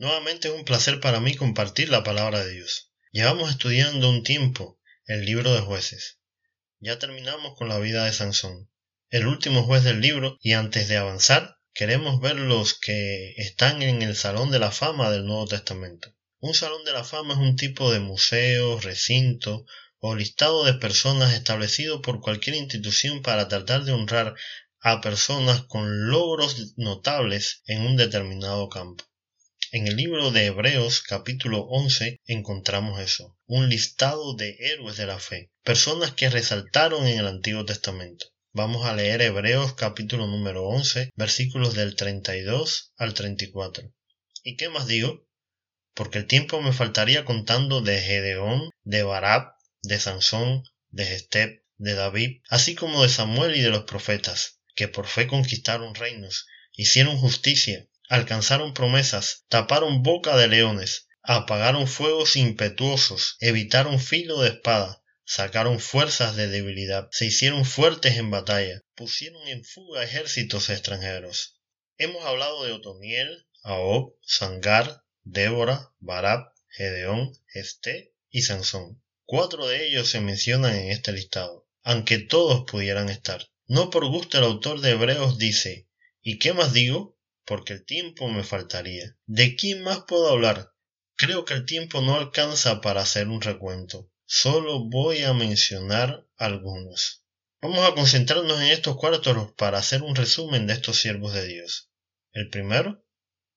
Nuevamente es un placer para mí compartir la palabra de Dios. Llevamos estudiando un tiempo el libro de jueces. Ya terminamos con la vida de Sansón, el último juez del libro, y antes de avanzar, queremos ver los que están en el Salón de la Fama del Nuevo Testamento. Un Salón de la Fama es un tipo de museo, recinto o listado de personas establecido por cualquier institución para tratar de honrar a personas con logros notables en un determinado campo. En el libro de Hebreos capítulo 11 encontramos eso, un listado de héroes de la fe, personas que resaltaron en el Antiguo Testamento. Vamos a leer Hebreos capítulo número 11 versículos del 32 al 34. ¿Y qué más digo? Porque el tiempo me faltaría contando de Gedeón, de Barab, de Sansón, de Gestep, de David, así como de Samuel y de los profetas, que por fe conquistaron reinos, hicieron justicia, alcanzaron promesas, taparon boca de leones, apagaron fuegos impetuosos, evitaron filo de espada, sacaron fuerzas de debilidad, se hicieron fuertes en batalla, pusieron en fuga ejércitos extranjeros. Hemos hablado de Otoniel, Aob, Sangar, Débora, Barab, Gedeón, Esté y Sansón. Cuatro de ellos se mencionan en este listado, aunque todos pudieran estar. No por gusto el autor de Hebreos dice, ¿y qué más digo? Porque el tiempo me faltaría. ¿De quién más puedo hablar? Creo que el tiempo no alcanza para hacer un recuento. Solo voy a mencionar algunos. Vamos a concentrarnos en estos cuartos para hacer un resumen de estos siervos de Dios. El primero,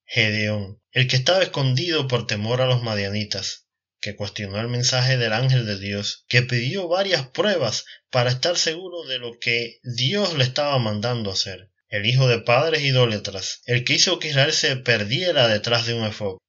Gedeón, el que estaba escondido por temor a los madianitas, que cuestionó el mensaje del ángel de Dios, que pidió varias pruebas para estar seguro de lo que Dios le estaba mandando hacer el hijo de padres idólatras, el que hizo que Israel se perdiera detrás de un efod.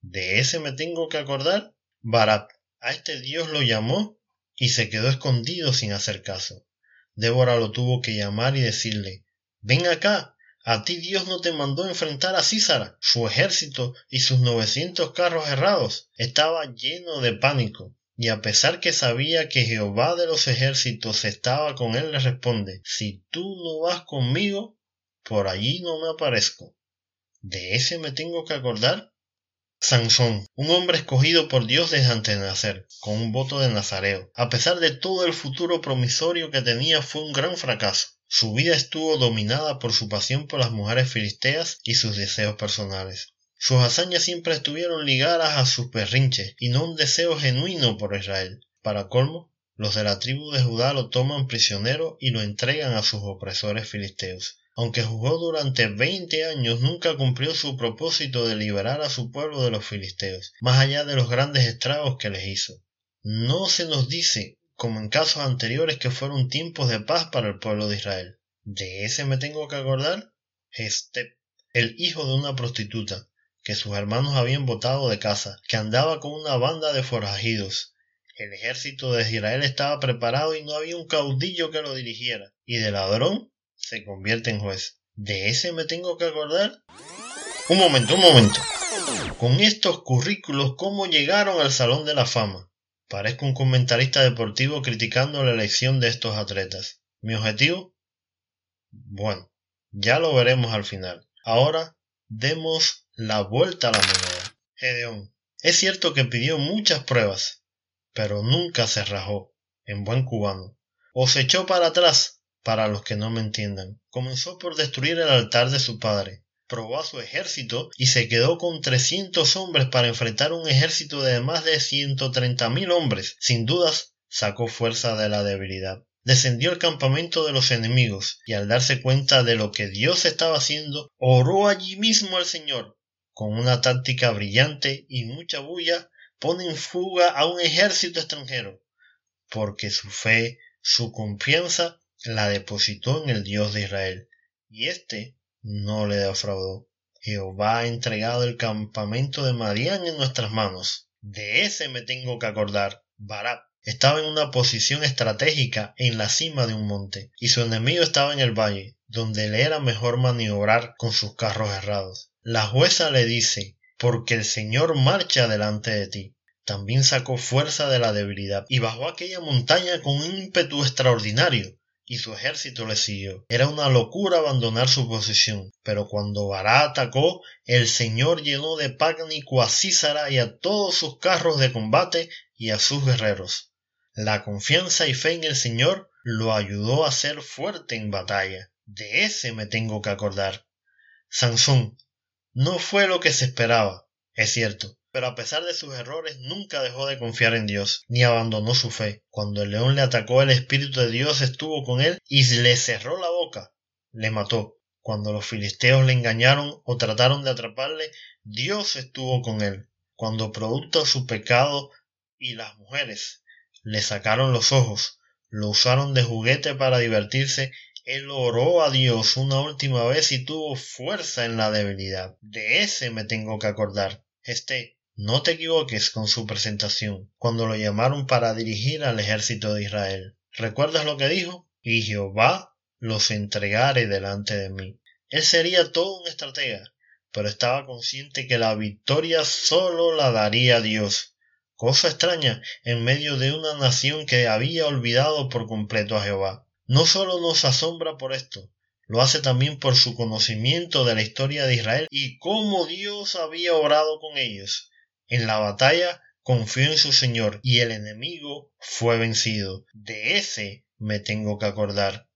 ¿De ese me tengo que acordar? Barat, a este Dios lo llamó y se quedó escondido sin hacer caso. Débora lo tuvo que llamar y decirle, ven acá, a ti Dios no te mandó enfrentar a Císara. Su ejército y sus novecientos carros errados estaba lleno de pánico. Y a pesar que sabía que Jehová de los ejércitos estaba con él, le responde, si tú no vas conmigo, por allí no me aparezco. ¿De ese me tengo que acordar? Sansón, un hombre escogido por Dios desde antes de nacer, con un voto de nazareo. A pesar de todo el futuro promisorio que tenía, fue un gran fracaso. Su vida estuvo dominada por su pasión por las mujeres filisteas y sus deseos personales. Sus hazañas siempre estuvieron ligadas a sus perrinches y no un deseo genuino por Israel. Para colmo, los de la tribu de Judá lo toman prisionero y lo entregan a sus opresores filisteos. Aunque jugó durante veinte años, nunca cumplió su propósito de liberar a su pueblo de los filisteos, más allá de los grandes estragos que les hizo. No se nos dice, como en casos anteriores, que fueron tiempos de paz para el pueblo de Israel. ¿De ese me tengo que acordar? Estep, el hijo de una prostituta, que sus hermanos habían botado de casa, que andaba con una banda de forajidos. El ejército de Israel estaba preparado y no había un caudillo que lo dirigiera. Y de ladrón se convierte en juez. ¿De ese me tengo que acordar? Un momento, un momento. Con estos currículos, ¿cómo llegaron al Salón de la Fama? Parezco un comentarista deportivo criticando la elección de estos atletas. ¿Mi objetivo? Bueno, ya lo veremos al final. Ahora demos la vuelta a la moneda. Gedeón. Es cierto que pidió muchas pruebas, pero nunca se rajó, en buen cubano. O se echó para atrás para los que no me entiendan. Comenzó por destruir el altar de su padre, probó a su ejército y se quedó con trescientos hombres para enfrentar un ejército de más de ciento treinta mil hombres. Sin dudas, sacó fuerza de la debilidad. Descendió al campamento de los enemigos y al darse cuenta de lo que Dios estaba haciendo, oró allí mismo al Señor. Con una táctica brillante y mucha bulla, pone en fuga a un ejército extranjero, porque su fe, su confianza la depositó en el Dios de Israel, y éste no le defraudó. Jehová ha entregado el campamento de Madián en nuestras manos. De ese me tengo que acordar. Barak estaba en una posición estratégica en la cima de un monte, y su enemigo estaba en el valle, donde le era mejor maniobrar con sus carros errados. La jueza le dice porque el Señor marcha delante de ti. También sacó fuerza de la debilidad y bajó aquella montaña con un ímpetu extraordinario, y su ejército le siguió. Era una locura abandonar su posición, pero cuando Bará atacó, el Señor llenó de pánico a Císara y a todos sus carros de combate y a sus guerreros. La confianza y fe en el Señor lo ayudó a ser fuerte en batalla. De ese me tengo que acordar. Sansón no fue lo que se esperaba, es cierto, pero a pesar de sus errores nunca dejó de confiar en Dios, ni abandonó su fe. Cuando el león le atacó, el Espíritu de Dios estuvo con él y le cerró la boca, le mató. Cuando los filisteos le engañaron o trataron de atraparle, Dios estuvo con él. Cuando producto de su pecado y las mujeres le sacaron los ojos, lo usaron de juguete para divertirse, él oró a Dios una última vez y tuvo fuerza en la debilidad. De ese me tengo que acordar. Este, no te equivoques con su presentación, cuando lo llamaron para dirigir al ejército de Israel. ¿Recuerdas lo que dijo? Y Jehová los entregare delante de mí. Él sería todo un estratega, pero estaba consciente que la victoria sólo la daría Dios cosa extraña en medio de una nación que había olvidado por completo a Jehová. No solo nos asombra por esto, lo hace también por su conocimiento de la historia de Israel y cómo Dios había orado con ellos. En la batalla confió en su Señor y el enemigo fue vencido. De ese me tengo que acordar.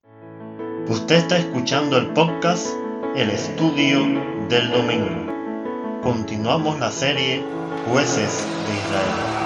Usted está escuchando el podcast El Estudio del Domingo. Continuamos la serie Jueces de Israel.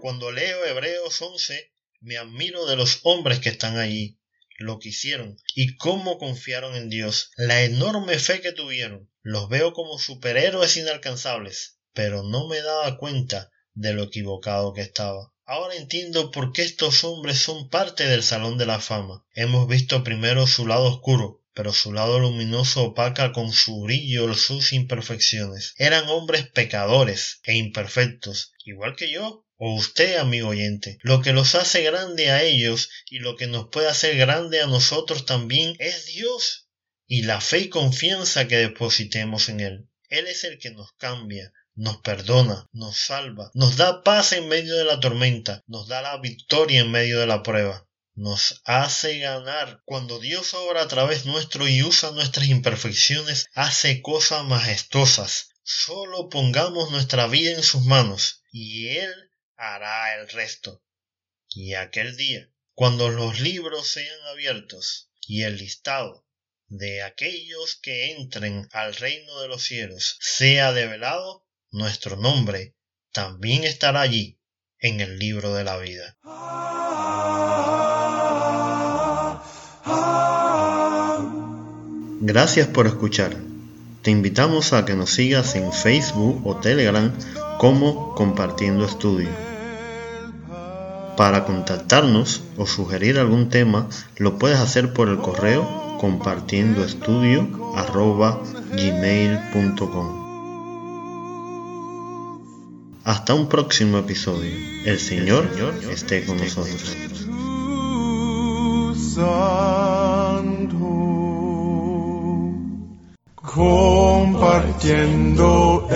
Cuando leo Hebreos 11, me admiro de los hombres que están allí, lo que hicieron y cómo confiaron en Dios, la enorme fe que tuvieron. Los veo como superhéroes inalcanzables, pero no me daba cuenta de lo equivocado que estaba. Ahora entiendo por qué estos hombres son parte del Salón de la Fama. Hemos visto primero su lado oscuro, pero su lado luminoso opaca con su brillo sus imperfecciones. Eran hombres pecadores e imperfectos, igual que yo, o usted, amigo oyente. Lo que los hace grande a ellos y lo que nos puede hacer grande a nosotros también es Dios y la fe y confianza que depositemos en Él. Él es el que nos cambia, nos perdona, nos salva, nos da paz en medio de la tormenta, nos da la victoria en medio de la prueba nos hace ganar. Cuando Dios obra a través nuestro y usa nuestras imperfecciones, hace cosas majestuosas. Solo pongamos nuestra vida en sus manos y Él hará el resto. Y aquel día, cuando los libros sean abiertos y el listado de aquellos que entren al reino de los cielos sea develado, nuestro nombre también estará allí en el libro de la vida. Gracias por escuchar. Te invitamos a que nos sigas en Facebook o Telegram como Compartiendo Estudio. Para contactarnos o sugerir algún tema, lo puedes hacer por el correo compartiendoestudio.gmail.com Hasta un próximo episodio. El Señor esté con nosotros. Compartiendo